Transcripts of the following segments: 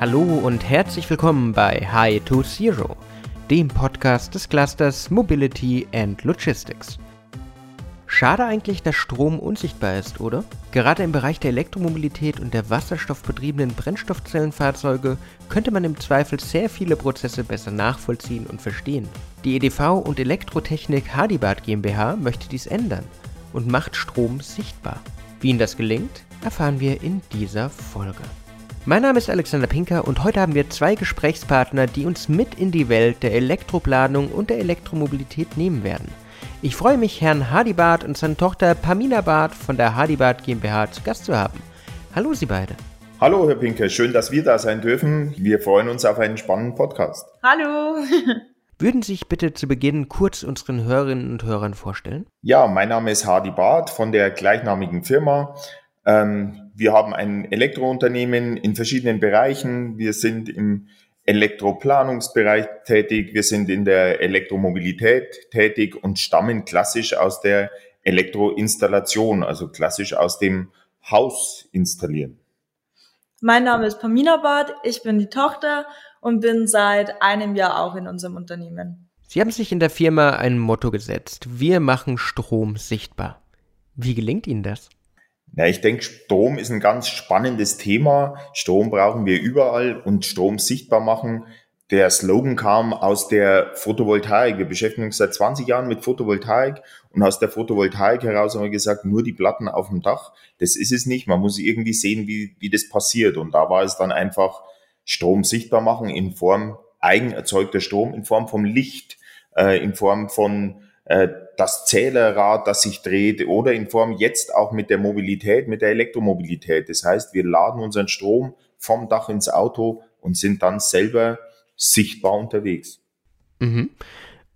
Hallo und herzlich willkommen bei High to Zero, dem Podcast des Clusters Mobility and Logistics. Schade eigentlich, dass Strom unsichtbar ist, oder? Gerade im Bereich der Elektromobilität und der wasserstoffbetriebenen Brennstoffzellenfahrzeuge könnte man im Zweifel sehr viele Prozesse besser nachvollziehen und verstehen. Die EDV und Elektrotechnik Hadibart GmbH möchte dies ändern und macht Strom sichtbar. Wie Ihnen das gelingt, erfahren wir in dieser Folge. Mein Name ist Alexander Pinker und heute haben wir zwei Gesprächspartner, die uns mit in die Welt der Elektroplanung und der Elektromobilität nehmen werden. Ich freue mich, Herrn Hadibart und seine Tochter Pamina Barth von der Hadibart GmbH zu Gast zu haben. Hallo Sie beide. Hallo Herr Pinker, schön, dass wir da sein dürfen. Wir freuen uns auf einen spannenden Podcast. Hallo. Würden Sie sich bitte zu Beginn kurz unseren Hörerinnen und Hörern vorstellen? Ja, mein Name ist Hadi Barth von der gleichnamigen Firma. Ähm, wir haben ein Elektrounternehmen in verschiedenen Bereichen. Wir sind im Elektroplanungsbereich tätig, wir sind in der Elektromobilität tätig und stammen klassisch aus der Elektroinstallation, also klassisch aus dem Haus installieren. Mein Name ist Pamina Barth, ich bin die Tochter und bin seit einem Jahr auch in unserem Unternehmen. Sie haben sich in der Firma ein Motto gesetzt. Wir machen Strom sichtbar. Wie gelingt Ihnen das? Ja, ich denke, Strom ist ein ganz spannendes Thema. Strom brauchen wir überall und Strom sichtbar machen. Der Slogan kam aus der Photovoltaik. Wir beschäftigen uns seit 20 Jahren mit Photovoltaik und aus der Photovoltaik heraus haben wir gesagt, nur die Platten auf dem Dach, das ist es nicht. Man muss irgendwie sehen, wie, wie das passiert. Und da war es dann einfach Strom sichtbar machen in Form eigenerzeugter Strom, in Form vom Licht, äh, in Form von das Zählerrad, das sich dreht oder in Form jetzt auch mit der Mobilität, mit der Elektromobilität. Das heißt, wir laden unseren Strom vom Dach ins Auto und sind dann selber sichtbar unterwegs. Mhm.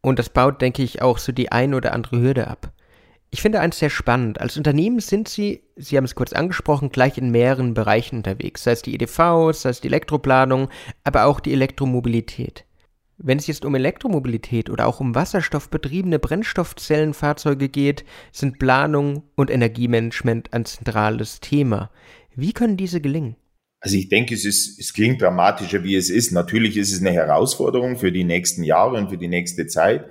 Und das baut, denke ich, auch so die ein oder andere Hürde ab. Ich finde eins sehr spannend. Als Unternehmen sind Sie, Sie haben es kurz angesprochen, gleich in mehreren Bereichen unterwegs. Sei es die EDV, sei es die Elektroplanung, aber auch die Elektromobilität. Wenn es jetzt um Elektromobilität oder auch um wasserstoffbetriebene Brennstoffzellenfahrzeuge geht, sind Planung und Energiemanagement ein zentrales Thema. Wie können diese gelingen? Also ich denke, es, ist, es klingt dramatischer, wie es ist. Natürlich ist es eine Herausforderung für die nächsten Jahre und für die nächste Zeit.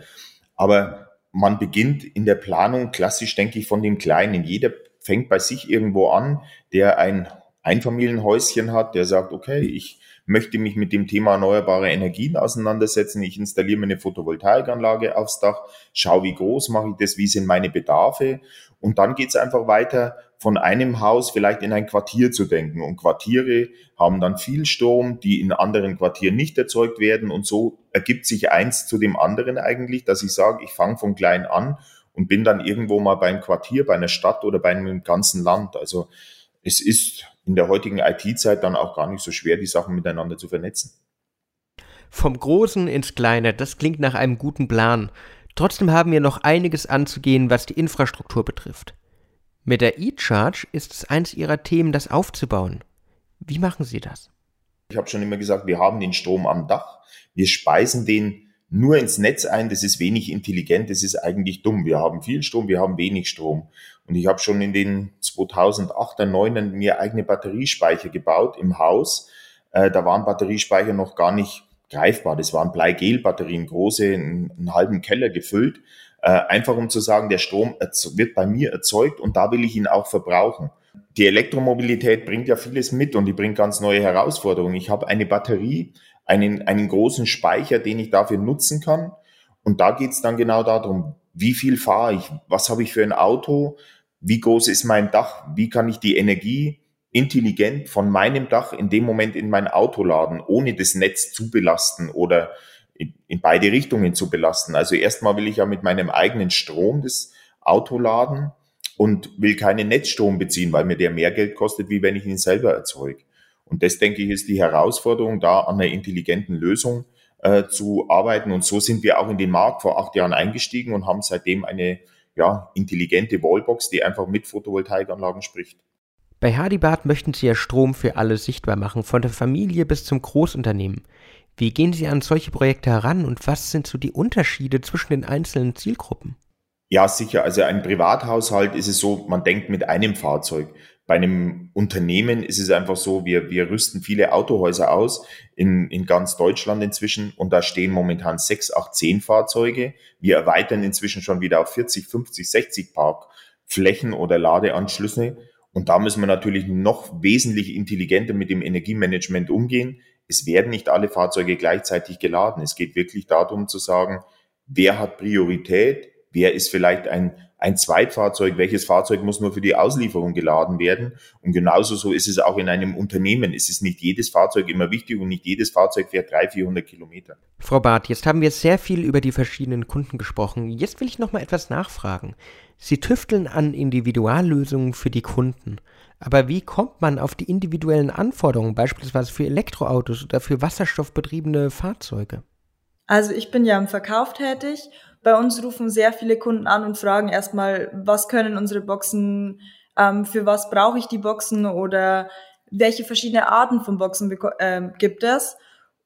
Aber man beginnt in der Planung klassisch, denke ich, von dem Kleinen. Jeder fängt bei sich irgendwo an, der ein Einfamilienhäuschen hat, der sagt, okay, ich möchte mich mit dem Thema erneuerbare Energien auseinandersetzen. Ich installiere mir eine Photovoltaikanlage aufs Dach, schaue, wie groß mache ich das, wie sind meine Bedarfe. Und dann geht es einfach weiter, von einem Haus vielleicht in ein Quartier zu denken. Und Quartiere haben dann viel Strom, die in anderen Quartieren nicht erzeugt werden. Und so ergibt sich eins zu dem anderen eigentlich, dass ich sage, ich fange von klein an und bin dann irgendwo mal beim Quartier, bei einer Stadt oder bei einem ganzen Land. Also es ist in der heutigen IT-Zeit dann auch gar nicht so schwer, die Sachen miteinander zu vernetzen. Vom Großen ins Kleine, das klingt nach einem guten Plan. Trotzdem haben wir noch einiges anzugehen, was die Infrastruktur betrifft. Mit der E-Charge ist es eins Ihrer Themen, das aufzubauen. Wie machen Sie das? Ich habe schon immer gesagt, wir haben den Strom am Dach. Wir speisen den nur ins Netz ein, das ist wenig intelligent, das ist eigentlich dumm. Wir haben viel Strom, wir haben wenig Strom. Und ich habe schon in den 2008er, 9 mir eigene Batteriespeicher gebaut im Haus. Äh, da waren Batteriespeicher noch gar nicht greifbar. Das waren Bleigel-Batterien, große, einen, einen halben Keller gefüllt. Äh, einfach um zu sagen, der Strom wird bei mir erzeugt und da will ich ihn auch verbrauchen. Die Elektromobilität bringt ja vieles mit und die bringt ganz neue Herausforderungen. Ich habe eine Batterie, einen, einen großen Speicher, den ich dafür nutzen kann. Und da geht's dann genau darum, wie viel fahre ich, was habe ich für ein Auto, wie groß ist mein Dach, wie kann ich die Energie intelligent von meinem Dach in dem Moment in mein Auto laden, ohne das Netz zu belasten oder in, in beide Richtungen zu belasten. Also erstmal will ich ja mit meinem eigenen Strom das Auto laden und will keinen Netzstrom beziehen, weil mir der mehr Geld kostet, wie wenn ich ihn selber erzeuge. Und das, denke ich, ist die Herausforderung, da an einer intelligenten Lösung äh, zu arbeiten. Und so sind wir auch in den Markt vor acht Jahren eingestiegen und haben seitdem eine ja, intelligente Wallbox, die einfach mit Photovoltaikanlagen spricht. Bei Hadibart möchten Sie ja Strom für alle sichtbar machen, von der Familie bis zum Großunternehmen. Wie gehen Sie an solche Projekte heran und was sind so die Unterschiede zwischen den einzelnen Zielgruppen? Ja, sicher. Also ein Privathaushalt ist es so, man denkt mit einem Fahrzeug. Bei einem Unternehmen ist es einfach so, wir, wir rüsten viele Autohäuser aus in, in ganz Deutschland inzwischen und da stehen momentan sechs, acht, zehn Fahrzeuge. Wir erweitern inzwischen schon wieder auf 40, 50, 60 Parkflächen oder Ladeanschlüsse. Und da müssen wir natürlich noch wesentlich intelligenter mit dem Energiemanagement umgehen. Es werden nicht alle Fahrzeuge gleichzeitig geladen. Es geht wirklich darum zu sagen, wer hat Priorität, wer ist vielleicht ein ein Zweitfahrzeug, welches Fahrzeug muss nur für die Auslieferung geladen werden. Und genauso so ist es auch in einem Unternehmen. Es ist nicht jedes Fahrzeug immer wichtig und nicht jedes Fahrzeug fährt 300, 400 Kilometer. Frau Barth, jetzt haben wir sehr viel über die verschiedenen Kunden gesprochen. Jetzt will ich noch mal etwas nachfragen. Sie tüfteln an Individuallösungen für die Kunden. Aber wie kommt man auf die individuellen Anforderungen, beispielsweise für Elektroautos oder für wasserstoffbetriebene Fahrzeuge? Also ich bin ja im Verkauf tätig bei uns rufen sehr viele Kunden an und fragen erstmal, was können unsere Boxen, ähm, für was brauche ich die Boxen oder welche verschiedene Arten von Boxen äh, gibt es.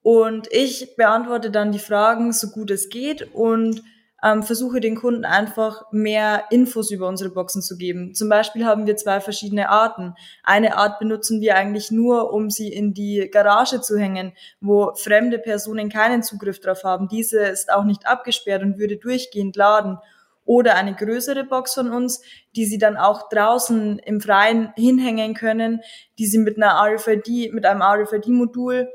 Und ich beantworte dann die Fragen so gut es geht und ähm, versuche den Kunden einfach mehr Infos über unsere Boxen zu geben. Zum Beispiel haben wir zwei verschiedene Arten. Eine Art benutzen wir eigentlich nur, um sie in die Garage zu hängen, wo fremde Personen keinen Zugriff drauf haben. Diese ist auch nicht abgesperrt und würde durchgehend laden. Oder eine größere Box von uns, die sie dann auch draußen im Freien hinhängen können, die sie mit einer RFID, mit einem RFID-Modul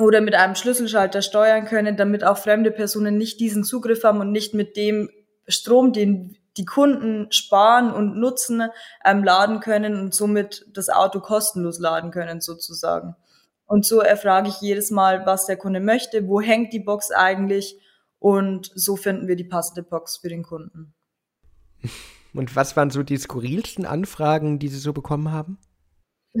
oder mit einem Schlüsselschalter steuern können, damit auch fremde Personen nicht diesen Zugriff haben und nicht mit dem Strom, den die Kunden sparen und nutzen, ähm, laden können und somit das Auto kostenlos laden können sozusagen. Und so erfrage ich jedes Mal, was der Kunde möchte, wo hängt die Box eigentlich und so finden wir die passende Box für den Kunden. Und was waren so die skurrilsten Anfragen, die Sie so bekommen haben?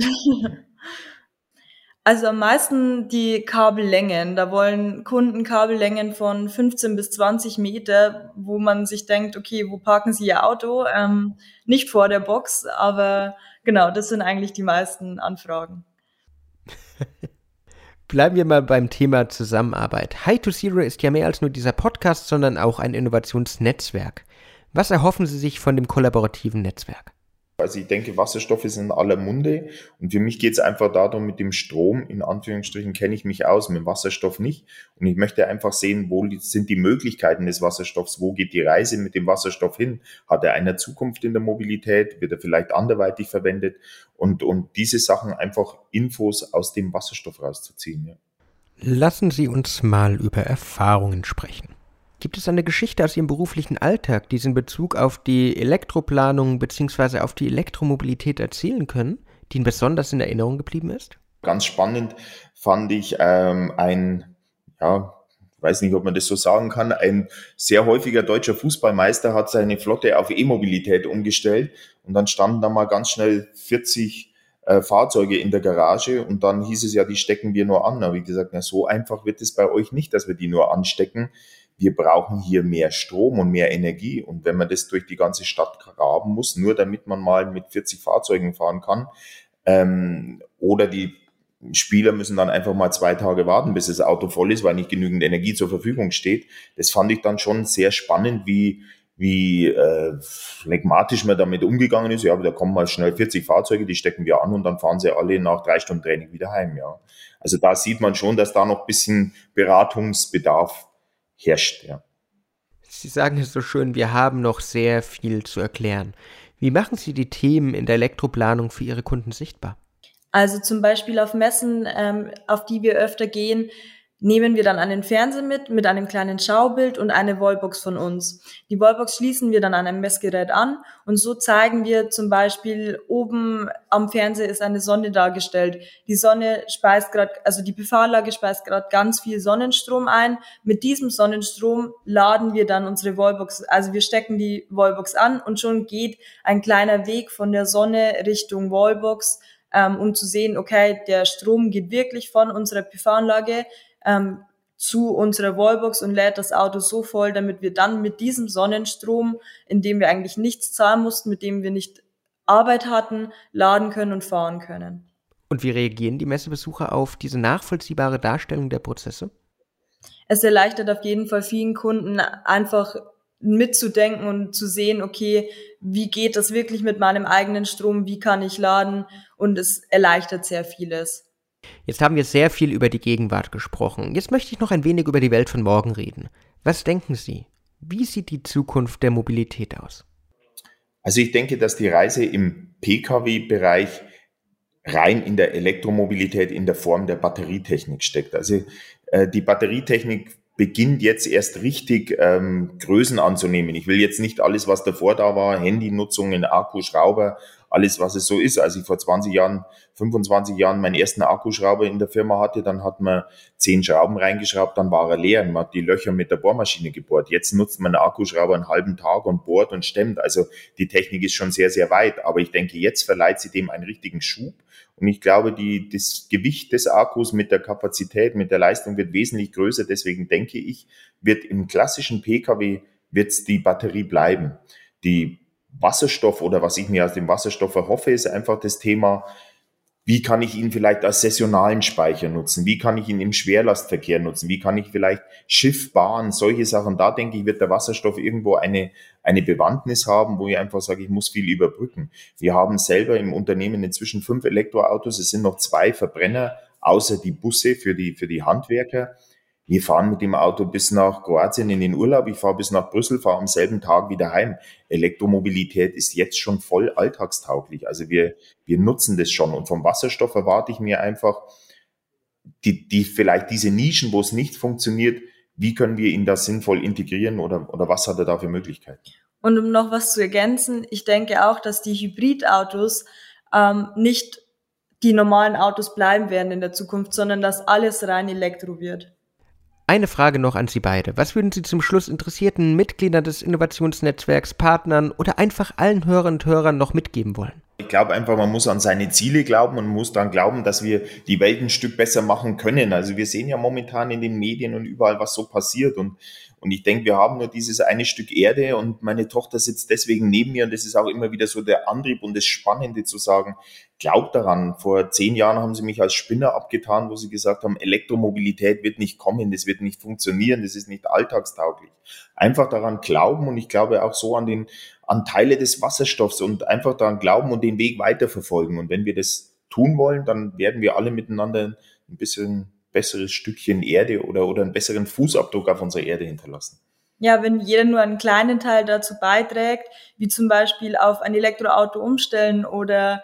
Also am meisten die Kabellängen. Da wollen Kunden Kabellängen von 15 bis 20 Meter, wo man sich denkt, okay, wo parken sie ihr Auto? Ähm, nicht vor der Box, aber genau, das sind eigentlich die meisten Anfragen. Bleiben wir mal beim Thema Zusammenarbeit. High to Zero ist ja mehr als nur dieser Podcast, sondern auch ein Innovationsnetzwerk. Was erhoffen Sie sich von dem kollaborativen Netzwerk? Also ich denke, Wasserstoff ist in aller Munde und für mich geht es einfach darum, mit dem Strom, in Anführungsstrichen, kenne ich mich aus, mit dem Wasserstoff nicht. Und ich möchte einfach sehen, wo sind die Möglichkeiten des Wasserstoffs, wo geht die Reise mit dem Wasserstoff hin? Hat er eine Zukunft in der Mobilität? Wird er vielleicht anderweitig verwendet? Und, und diese Sachen einfach Infos aus dem Wasserstoff rauszuziehen. Ja. Lassen Sie uns mal über Erfahrungen sprechen. Gibt es eine Geschichte aus Ihrem beruflichen Alltag, die Sie in Bezug auf die Elektroplanung bzw. auf die Elektromobilität erzählen können, die Ihnen besonders in Erinnerung geblieben ist? Ganz spannend fand ich ähm, ein, ja, weiß nicht, ob man das so sagen kann, ein sehr häufiger deutscher Fußballmeister hat seine Flotte auf E-Mobilität umgestellt und dann standen da mal ganz schnell 40 äh, Fahrzeuge in der Garage und dann hieß es ja, die stecken wir nur an. Aber wie gesagt, na, so einfach wird es bei euch nicht, dass wir die nur anstecken wir brauchen hier mehr Strom und mehr Energie. Und wenn man das durch die ganze Stadt graben muss, nur damit man mal mit 40 Fahrzeugen fahren kann, ähm, oder die Spieler müssen dann einfach mal zwei Tage warten, bis das Auto voll ist, weil nicht genügend Energie zur Verfügung steht. Das fand ich dann schon sehr spannend, wie, wie äh, phlegmatisch man damit umgegangen ist. Ja, aber da kommen mal schnell 40 Fahrzeuge, die stecken wir an und dann fahren sie alle nach drei Stunden Training wieder heim. Ja, also da sieht man schon, dass da noch bisschen Beratungsbedarf herrscht. Ja. Sie sagen es so schön, wir haben noch sehr viel zu erklären. Wie machen Sie die Themen in der Elektroplanung für Ihre Kunden sichtbar? Also zum Beispiel auf Messen, ähm, auf die wir öfter gehen, nehmen wir dann einen Fernseher mit, mit einem kleinen Schaubild und eine Wallbox von uns. Die Wallbox schließen wir dann an einem Messgerät an und so zeigen wir zum Beispiel oben am Fernseher ist eine Sonne dargestellt. Die Sonne speist gerade, also die PV-Anlage speist gerade ganz viel Sonnenstrom ein. Mit diesem Sonnenstrom laden wir dann unsere Wallbox, also wir stecken die Wallbox an und schon geht ein kleiner Weg von der Sonne Richtung Wallbox, ähm, um zu sehen, okay, der Strom geht wirklich von unserer PV-Anlage ähm, zu unserer Wallbox und lädt das Auto so voll, damit wir dann mit diesem Sonnenstrom, in dem wir eigentlich nichts zahlen mussten, mit dem wir nicht Arbeit hatten, laden können und fahren können. Und wie reagieren die Messebesucher auf diese nachvollziehbare Darstellung der Prozesse? Es erleichtert auf jeden Fall vielen Kunden einfach mitzudenken und zu sehen, okay, wie geht das wirklich mit meinem eigenen Strom, wie kann ich laden und es erleichtert sehr vieles. Jetzt haben wir sehr viel über die Gegenwart gesprochen. Jetzt möchte ich noch ein wenig über die Welt von morgen reden. Was denken Sie? Wie sieht die Zukunft der Mobilität aus? Also ich denke, dass die Reise im Pkw-Bereich rein in der Elektromobilität in der Form der Batterietechnik steckt. Also äh, die Batterietechnik beginnt jetzt erst richtig ähm, Größen anzunehmen. Ich will jetzt nicht alles, was davor da war, Handynutzungen, Akkuschrauber, alles, was es so ist. Als ich vor 20 Jahren, 25 Jahren meinen ersten Akkuschrauber in der Firma hatte, dann hat man zehn Schrauben reingeschraubt, dann war er leer man hat die Löcher mit der Bohrmaschine gebohrt. Jetzt nutzt man einen Akkuschrauber einen halben Tag und bohrt und stemmt. Also die Technik ist schon sehr, sehr weit. Aber ich denke, jetzt verleiht sie dem einen richtigen Schub. Und ich glaube, die, das Gewicht des Akkus mit der Kapazität, mit der Leistung wird wesentlich größer. Deswegen denke ich, wird im klassischen Pkw wird die Batterie bleiben. Die Wasserstoff oder was ich mir aus dem Wasserstoff erhoffe, ist einfach das Thema, wie kann ich ihn vielleicht als saisonalen Speicher nutzen? Wie kann ich ihn im Schwerlastverkehr nutzen? Wie kann ich vielleicht Schiff, Bahn, solche Sachen? Da denke ich, wird der Wasserstoff irgendwo eine, eine Bewandtnis haben, wo ich einfach sage, ich muss viel überbrücken. Wir haben selber im Unternehmen inzwischen fünf Elektroautos. Es sind noch zwei Verbrenner, außer die Busse für die, für die Handwerker. Wir fahren mit dem Auto bis nach Kroatien in den Urlaub, ich fahre bis nach Brüssel, fahre am selben Tag wieder heim. Elektromobilität ist jetzt schon voll alltagstauglich. Also wir, wir nutzen das schon. Und vom Wasserstoff erwarte ich mir einfach, die, die vielleicht diese Nischen, wo es nicht funktioniert, wie können wir ihn da sinnvoll integrieren oder, oder was hat er da für Möglichkeiten? Und um noch was zu ergänzen, ich denke auch, dass die Hybridautos ähm, nicht die normalen Autos bleiben werden in der Zukunft, sondern dass alles rein Elektro wird. Eine Frage noch an Sie beide. Was würden Sie zum Schluss interessierten Mitgliedern des Innovationsnetzwerks, Partnern oder einfach allen Hörern und Hörern noch mitgeben wollen? Ich glaube einfach, man muss an seine Ziele glauben und muss dann glauben, dass wir die Welt ein Stück besser machen können. Also wir sehen ja momentan in den Medien und überall, was so passiert und und ich denke, wir haben nur dieses eine Stück Erde und meine Tochter sitzt deswegen neben mir und das ist auch immer wieder so der Antrieb und das Spannende zu sagen, glaubt daran. Vor zehn Jahren haben sie mich als Spinner abgetan, wo sie gesagt haben, Elektromobilität wird nicht kommen, das wird nicht funktionieren, das ist nicht alltagstauglich. Einfach daran glauben und ich glaube auch so an den, an Teile des Wasserstoffs und einfach daran glauben und den Weg weiterverfolgen. Und wenn wir das tun wollen, dann werden wir alle miteinander ein bisschen besseres Stückchen Erde oder, oder einen besseren Fußabdruck auf unserer Erde hinterlassen. Ja, wenn jeder nur einen kleinen Teil dazu beiträgt, wie zum Beispiel auf ein Elektroauto umstellen oder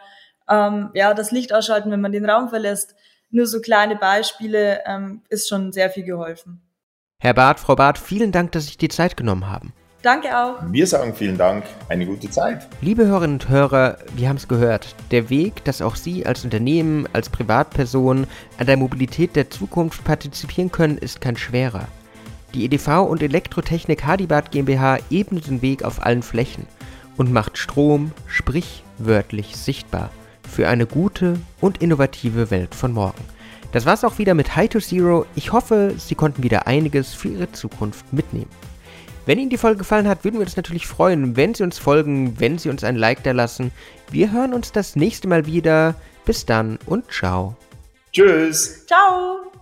ähm, ja, das Licht ausschalten, wenn man den Raum verlässt, nur so kleine Beispiele ähm, ist schon sehr viel geholfen. Herr Barth, Frau Barth, vielen Dank, dass Sie sich die Zeit genommen haben. Danke auch. Wir sagen vielen Dank. Eine gute Zeit. Liebe Hörerinnen und Hörer, wir haben es gehört. Der Weg, dass auch Sie als Unternehmen, als Privatperson an der Mobilität der Zukunft partizipieren können, ist kein schwerer. Die EDV und Elektrotechnik Hadibad GmbH ebnet den Weg auf allen Flächen und macht Strom sprichwörtlich sichtbar für eine gute und innovative Welt von morgen. Das war's auch wieder mit High to Zero. Ich hoffe, Sie konnten wieder einiges für Ihre Zukunft mitnehmen. Wenn Ihnen die Folge gefallen hat, würden wir uns natürlich freuen, wenn Sie uns folgen, wenn Sie uns ein Like da lassen. Wir hören uns das nächste Mal wieder. Bis dann und ciao. Tschüss. Ciao.